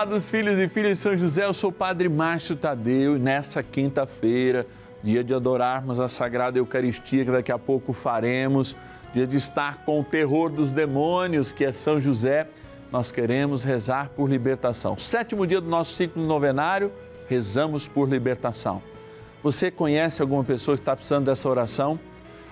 Olá dos filhos e filhas de São José, eu sou o Padre Márcio Tadeu e nessa quinta-feira, dia de adorarmos a Sagrada Eucaristia, que daqui a pouco faremos, dia de estar com o terror dos demônios, que é São José, nós queremos rezar por libertação. Sétimo dia do nosso ciclo novenário, rezamos por libertação. Você conhece alguma pessoa que está precisando dessa oração?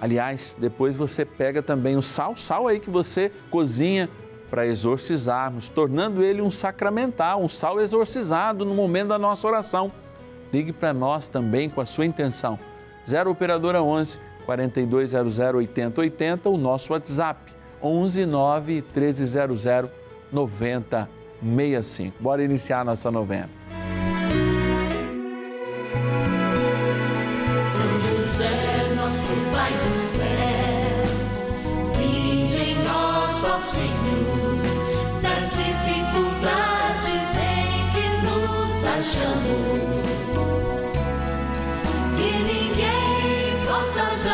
Aliás, depois você pega também o sal, sal aí que você cozinha para exorcizarmos, tornando ele um sacramental, um sal exorcizado no momento da nossa oração. Ligue para nós também com a sua intenção. 0 Operadora 11 4200 8080, o nosso WhatsApp 11 9 1300 9065. Bora iniciar nossa novena.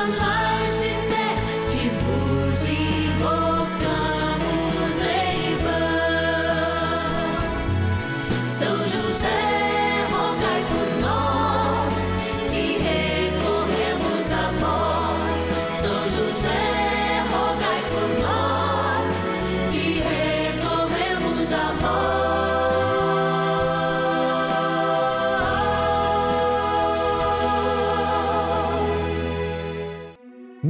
Possa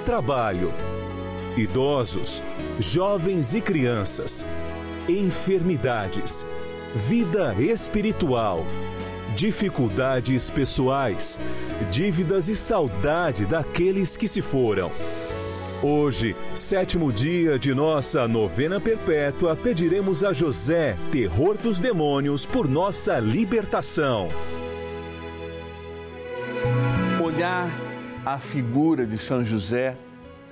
trabalho, idosos, jovens e crianças, enfermidades, vida espiritual, dificuldades pessoais, dívidas e saudade daqueles que se foram. Hoje, sétimo dia de nossa novena perpétua, pediremos a José, terror dos demônios, por nossa libertação. Olhar a figura de São José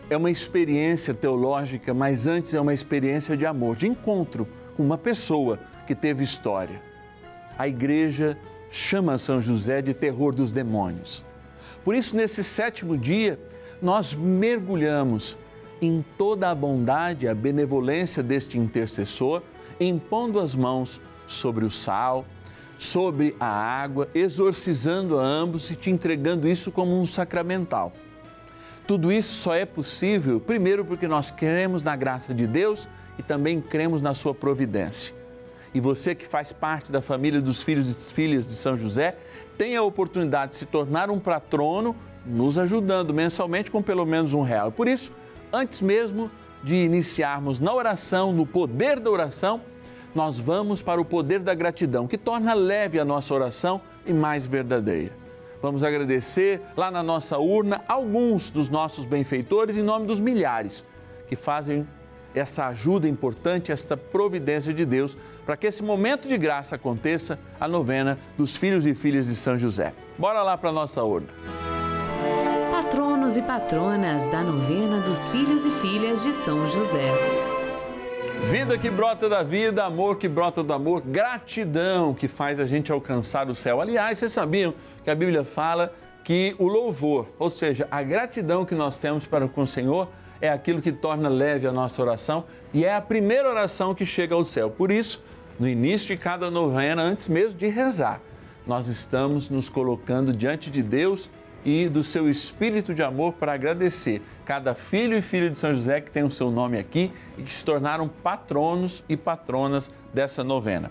é uma experiência teológica, mas antes é uma experiência de amor, de encontro com uma pessoa que teve história. A igreja chama São José de terror dos demônios. Por isso, nesse sétimo dia, nós mergulhamos em toda a bondade a benevolência deste intercessor, impondo as mãos sobre o sal, sobre a água, exorcizando a ambos e te entregando isso como um sacramental. Tudo isso só é possível, primeiro, porque nós cremos na graça de Deus e também cremos na sua providência. E você que faz parte da família dos filhos e filhas de São José, tem a oportunidade de se tornar um patrono, nos ajudando mensalmente com pelo menos um real. Por isso, antes mesmo de iniciarmos na oração, no poder da oração, nós vamos para o poder da gratidão, que torna leve a nossa oração e mais verdadeira. Vamos agradecer lá na nossa urna alguns dos nossos benfeitores em nome dos milhares que fazem essa ajuda importante, esta providência de Deus, para que esse momento de graça aconteça, a novena dos filhos e filhas de São José. Bora lá para a nossa urna. Patronos e patronas da novena dos filhos e filhas de São José. Vida que brota da vida, amor que brota do amor, gratidão que faz a gente alcançar o céu. Aliás, vocês sabiam que a Bíblia fala que o louvor, ou seja, a gratidão que nós temos para com o Senhor, é aquilo que torna leve a nossa oração e é a primeira oração que chega ao céu. Por isso, no início de cada novena, antes mesmo de rezar, nós estamos nos colocando diante de Deus e do seu espírito de amor para agradecer cada filho e filha de São José que tem o seu nome aqui e que se tornaram patronos e patronas dessa novena.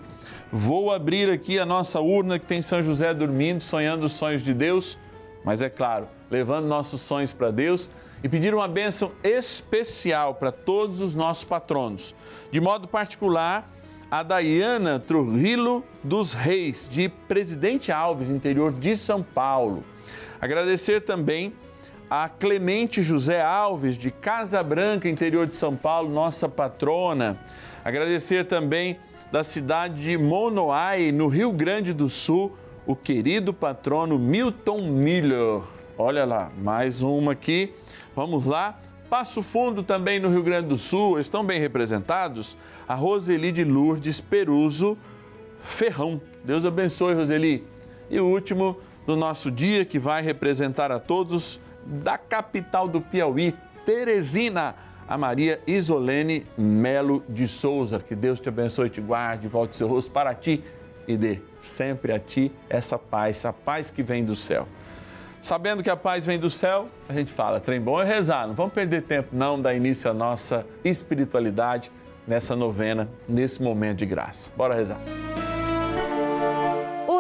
Vou abrir aqui a nossa urna que tem São José dormindo, sonhando os sonhos de Deus, mas é claro, levando nossos sonhos para Deus e pedir uma bênção especial para todos os nossos patronos. De modo particular, a Dayana Trujillo dos Reis, de Presidente Alves, interior de São Paulo. Agradecer também a Clemente José Alves, de Casa Branca, interior de São Paulo, nossa patrona. Agradecer também da cidade de Monoai, no Rio Grande do Sul, o querido patrono Milton Miller. Olha lá, mais uma aqui. Vamos lá. Passo Fundo também no Rio Grande do Sul, estão bem representados? A Roseli de Lourdes Peruso Ferrão. Deus abençoe, Roseli. E o último do nosso dia, que vai representar a todos da capital do Piauí, Teresina, a Maria Isolene Melo de Souza. Que Deus te abençoe, te guarde, volte seu rosto para ti e dê sempre a ti essa paz, essa paz que vem do céu. Sabendo que a paz vem do céu, a gente fala, trem bom é rezar, não vamos perder tempo não, dar início à nossa espiritualidade nessa novena, nesse momento de graça. Bora rezar.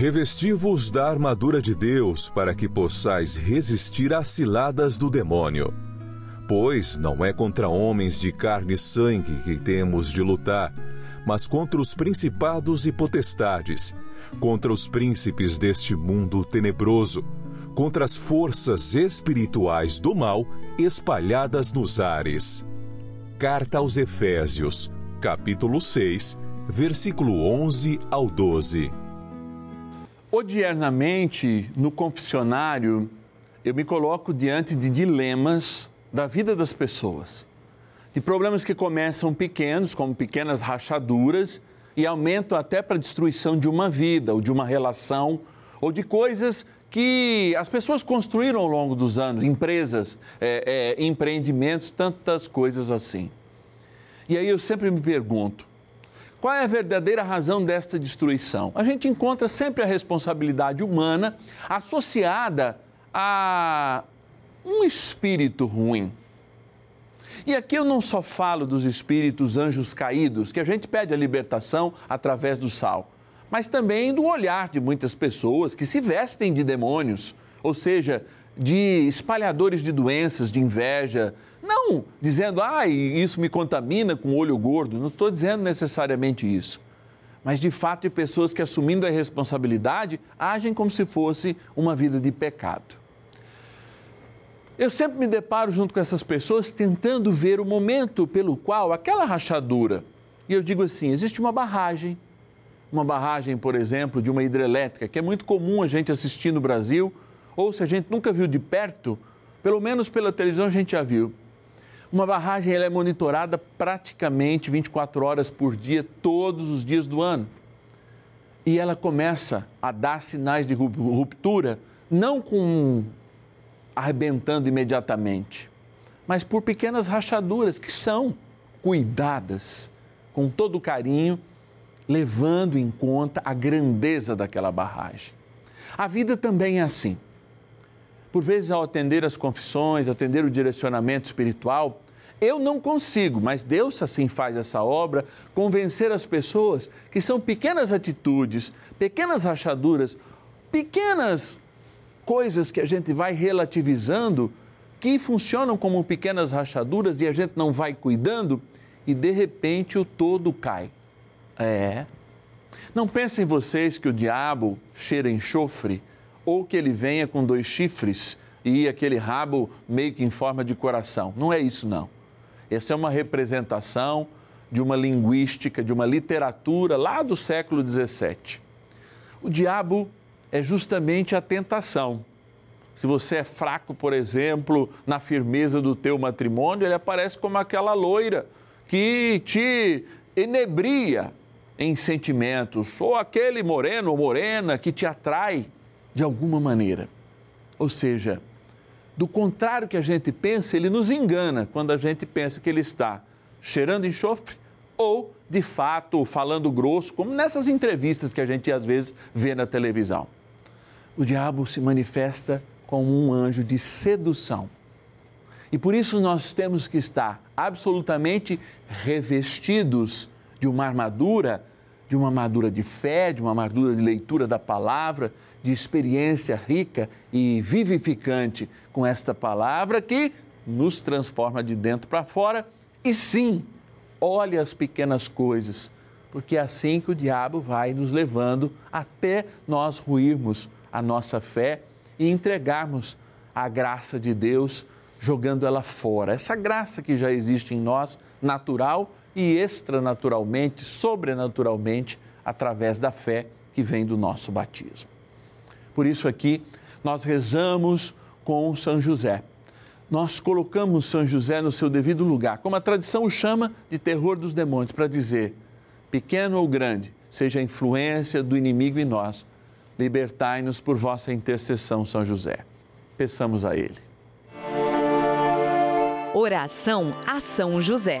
Revesti-vos da armadura de Deus para que possais resistir às ciladas do demônio. Pois não é contra homens de carne e sangue que temos de lutar, mas contra os principados e potestades, contra os príncipes deste mundo tenebroso, contra as forças espirituais do mal espalhadas nos ares. Carta aos Efésios, capítulo 6, versículo 11 ao 12. Odiernamente, no confessionário, eu me coloco diante de dilemas da vida das pessoas. De problemas que começam pequenos, como pequenas rachaduras, e aumentam até para a destruição de uma vida, ou de uma relação, ou de coisas que as pessoas construíram ao longo dos anos, empresas, é, é, empreendimentos, tantas coisas assim. E aí eu sempre me pergunto, qual é a verdadeira razão desta destruição? A gente encontra sempre a responsabilidade humana associada a um espírito ruim. E aqui eu não só falo dos espíritos anjos caídos, que a gente pede a libertação através do sal, mas também do olhar de muitas pessoas que se vestem de demônios, ou seja, de espalhadores de doenças, de inveja. Não dizendo, ah, isso me contamina com olho gordo. Não estou dizendo necessariamente isso. Mas de fato, de pessoas que, assumindo a responsabilidade, agem como se fosse uma vida de pecado. Eu sempre me deparo junto com essas pessoas tentando ver o momento pelo qual aquela rachadura, e eu digo assim: existe uma barragem, uma barragem, por exemplo, de uma hidrelétrica, que é muito comum a gente assistir no Brasil, ou se a gente nunca viu de perto, pelo menos pela televisão a gente já viu. Uma barragem ela é monitorada praticamente 24 horas por dia, todos os dias do ano. E ela começa a dar sinais de ruptura, não com arrebentando imediatamente, mas por pequenas rachaduras que são cuidadas com todo carinho, levando em conta a grandeza daquela barragem. A vida também é assim. Por vezes, ao atender as confissões, atender o direcionamento espiritual, eu não consigo, mas Deus assim faz essa obra, convencer as pessoas que são pequenas atitudes, pequenas rachaduras, pequenas coisas que a gente vai relativizando, que funcionam como pequenas rachaduras e a gente não vai cuidando e de repente o todo cai. É. Não pensem vocês que o diabo cheira enxofre ou que ele venha com dois chifres e aquele rabo meio que em forma de coração. Não é isso, não. Essa é uma representação de uma linguística, de uma literatura lá do século XVII. O diabo é justamente a tentação. Se você é fraco, por exemplo, na firmeza do teu matrimônio, ele aparece como aquela loira que te enebria em sentimentos, ou aquele moreno ou morena que te atrai de alguma maneira. Ou seja, do contrário que a gente pensa, ele nos engana quando a gente pensa que ele está cheirando enxofre ou, de fato, falando grosso, como nessas entrevistas que a gente às vezes vê na televisão o diabo se manifesta como um anjo de sedução. E por isso nós temos que estar absolutamente revestidos de uma armadura, de uma armadura de fé, de uma armadura de leitura da palavra, de experiência rica e vivificante com esta palavra que nos transforma de dentro para fora. E sim, olhe as pequenas coisas, porque é assim que o diabo vai nos levando até nós ruirmos a nossa fé e entregarmos a graça de Deus, jogando ela fora. Essa graça que já existe em nós, natural e extranaturalmente, sobrenaturalmente, através da fé que vem do nosso batismo. Por isso aqui nós rezamos com São José. Nós colocamos São José no seu devido lugar, como a tradição o chama de terror dos demônios, para dizer, pequeno ou grande, seja a influência do inimigo em nós, libertai-nos por vossa intercessão, São José. Peçamos a Ele. Oração a São José.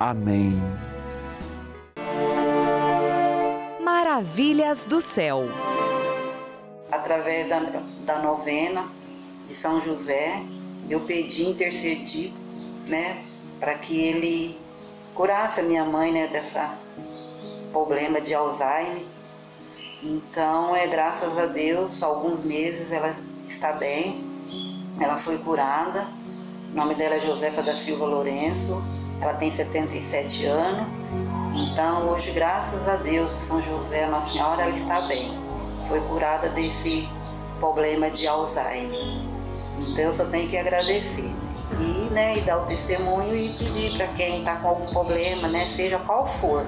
Amém. Maravilhas do céu. através da, da novena de São José, eu pedi, intercedi, né, para que ele curasse a minha mãe, né, dessa problema de Alzheimer. Então, é graças a Deus, alguns meses ela está bem, ela foi curada. O nome dela é Josefa da Silva Lourenço, ela tem 77 anos. Então, hoje, graças a Deus, São José, a Nossa Senhora, ela está bem. Foi curada desse problema de Alzheimer. Então, eu só tenho que agradecer. E, né, e dar o testemunho e pedir para quem está com algum problema, né, seja qual for,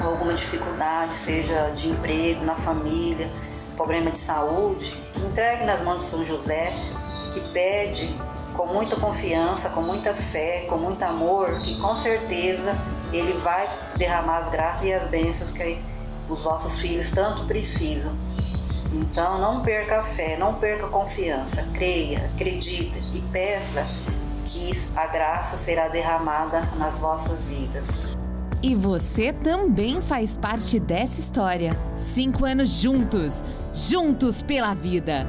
alguma dificuldade, seja de emprego, na família, problema de saúde, que entregue nas mãos de São José, que pede com muita confiança, com muita fé, com muito amor, que com certeza ele vai derramar as graças e as bênçãos que os vossos filhos tanto precisam. Então não perca a fé, não perca a confiança, creia, acredite e peça que a graça será derramada nas vossas vidas. E você também faz parte dessa história. Cinco anos juntos, juntos pela vida.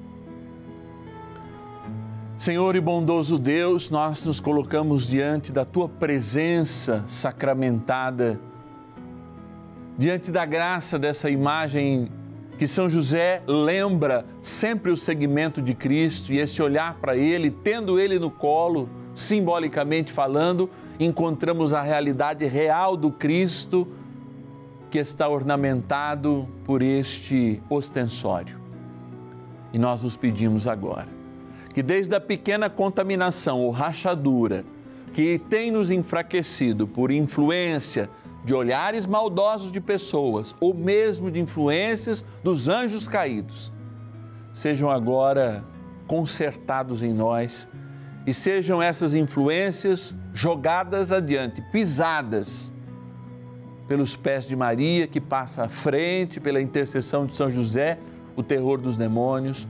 Senhor e bondoso Deus, nós nos colocamos diante da tua presença sacramentada, diante da graça dessa imagem que São José lembra sempre o segmento de Cristo e esse olhar para ele, tendo ele no colo, simbolicamente falando, encontramos a realidade real do Cristo que está ornamentado por este ostensório. E nós nos pedimos agora que, desde a pequena contaminação ou rachadura que tem nos enfraquecido por influência de olhares maldosos de pessoas ou mesmo de influências dos anjos caídos, sejam agora consertados em nós e sejam essas influências jogadas adiante, pisadas pelos pés de Maria, que passa à frente, pela intercessão de São José, o terror dos demônios,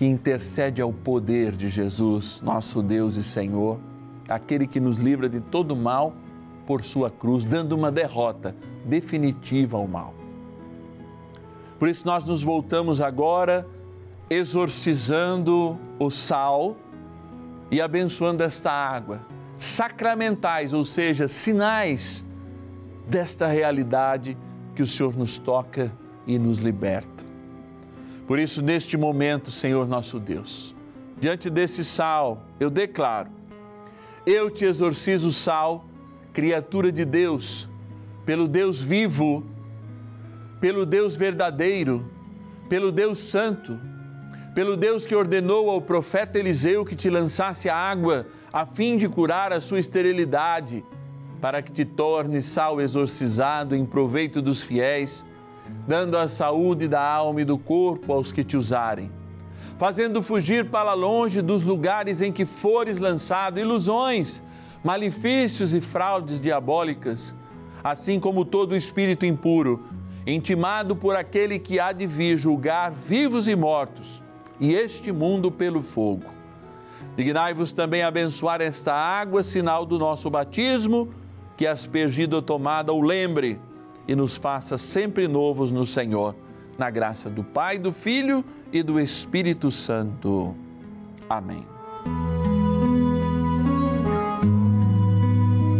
que intercede ao poder de Jesus, nosso Deus e Senhor, aquele que nos livra de todo mal por sua cruz, dando uma derrota definitiva ao mal. Por isso, nós nos voltamos agora exorcizando o sal e abençoando esta água, sacramentais, ou seja, sinais desta realidade que o Senhor nos toca e nos liberta. Por isso, neste momento, Senhor nosso Deus, diante desse sal, eu declaro: eu te exorcizo, sal, criatura de Deus, pelo Deus vivo, pelo Deus verdadeiro, pelo Deus santo, pelo Deus que ordenou ao profeta Eliseu que te lançasse a água a fim de curar a sua esterilidade, para que te torne sal exorcizado em proveito dos fiéis dando a saúde da alma e do corpo aos que te usarem, fazendo fugir para longe dos lugares em que fores lançado ilusões, malefícios e fraudes diabólicas, assim como todo espírito impuro, intimado por aquele que há de vir julgar vivos e mortos, e este mundo pelo fogo. Dignai-vos também abençoar esta água, sinal do nosso batismo, que aspergida ou tomada o lembre e nos faça sempre novos no Senhor, na graça do Pai, do Filho e do Espírito Santo. Amém.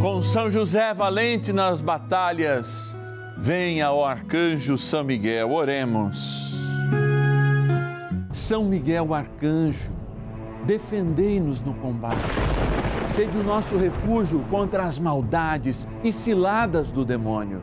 Com São José valente nas batalhas, venha o arcanjo São Miguel, oremos. São Miguel arcanjo, defendei-nos no combate. Sede o nosso refúgio contra as maldades e ciladas do demônio.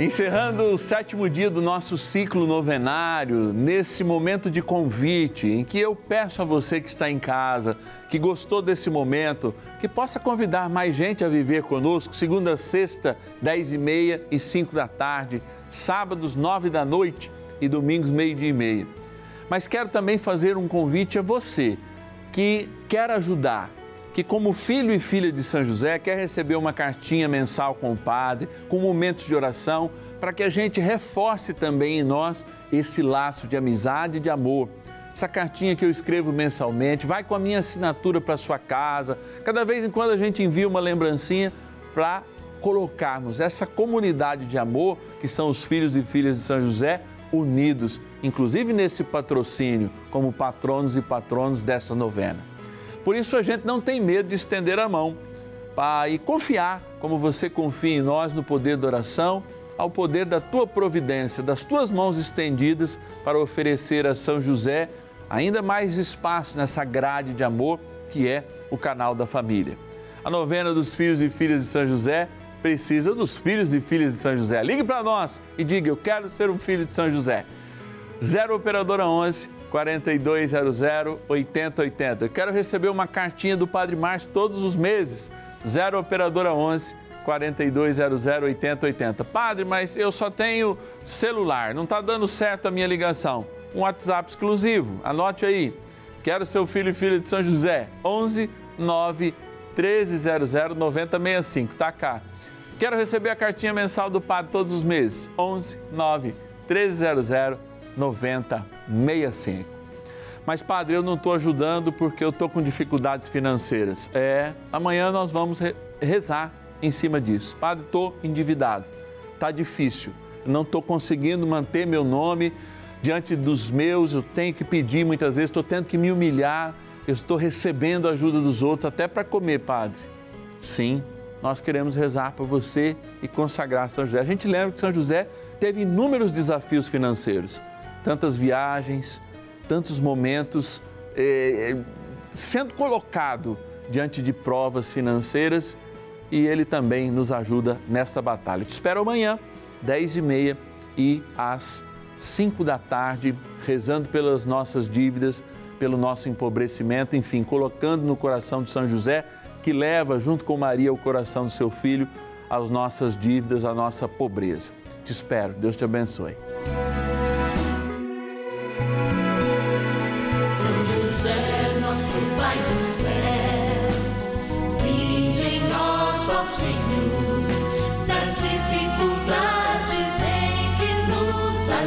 Encerrando o sétimo dia do nosso ciclo novenário, nesse momento de convite, em que eu peço a você que está em casa, que gostou desse momento, que possa convidar mais gente a viver conosco, segunda, sexta, dez e meia e cinco da tarde, sábados, nove da noite e domingos, meio-dia e meia. Mas quero também fazer um convite a você que quer ajudar que, como filho e filha de São José, quer receber uma cartinha mensal com o Padre, com momentos de oração, para que a gente reforce também em nós esse laço de amizade e de amor. Essa cartinha que eu escrevo mensalmente, vai com a minha assinatura para sua casa. Cada vez em quando a gente envia uma lembrancinha para colocarmos essa comunidade de amor, que são os filhos e filhas de São José, unidos, inclusive nesse patrocínio, como patronos e patronos dessa novena. Por isso a gente não tem medo de estender a mão e confiar, como você confia em nós, no poder da oração, ao poder da tua providência, das tuas mãos estendidas para oferecer a São José ainda mais espaço nessa grade de amor que é o canal da família. A novena dos filhos e filhas de São José precisa dos filhos e filhas de São José. Ligue para nós e diga: Eu quero ser um filho de São José. 0 Operadora 11 4200 8080. Eu quero receber uma cartinha do Padre Márcio todos os meses. 0 Operadora 11 4200 8080. Padre, mas eu só tenho celular, não está dando certo a minha ligação. Um WhatsApp exclusivo, anote aí. Quero seu filho e filha de São José. 11 9 1300 9065. Tá cá. Quero receber a cartinha mensal do Padre todos os meses. 11 9 1300 9065. Mas, padre, eu não estou ajudando porque eu estou com dificuldades financeiras. É, amanhã nós vamos rezar em cima disso. Padre, estou endividado, está difícil, não estou conseguindo manter meu nome diante dos meus, eu tenho que pedir muitas vezes, estou tendo que me humilhar, eu estou recebendo a ajuda dos outros até para comer, padre. Sim, nós queremos rezar por você e consagrar São José. A gente lembra que São José teve inúmeros desafios financeiros tantas viagens, tantos momentos eh, sendo colocado diante de provas financeiras e Ele também nos ajuda nesta batalha. te espero amanhã, 10 e meia e às 5 da tarde, rezando pelas nossas dívidas, pelo nosso empobrecimento, enfim, colocando no coração de São José, que leva junto com Maria o coração do seu filho, as nossas dívidas, a nossa pobreza. Te espero, Deus te abençoe.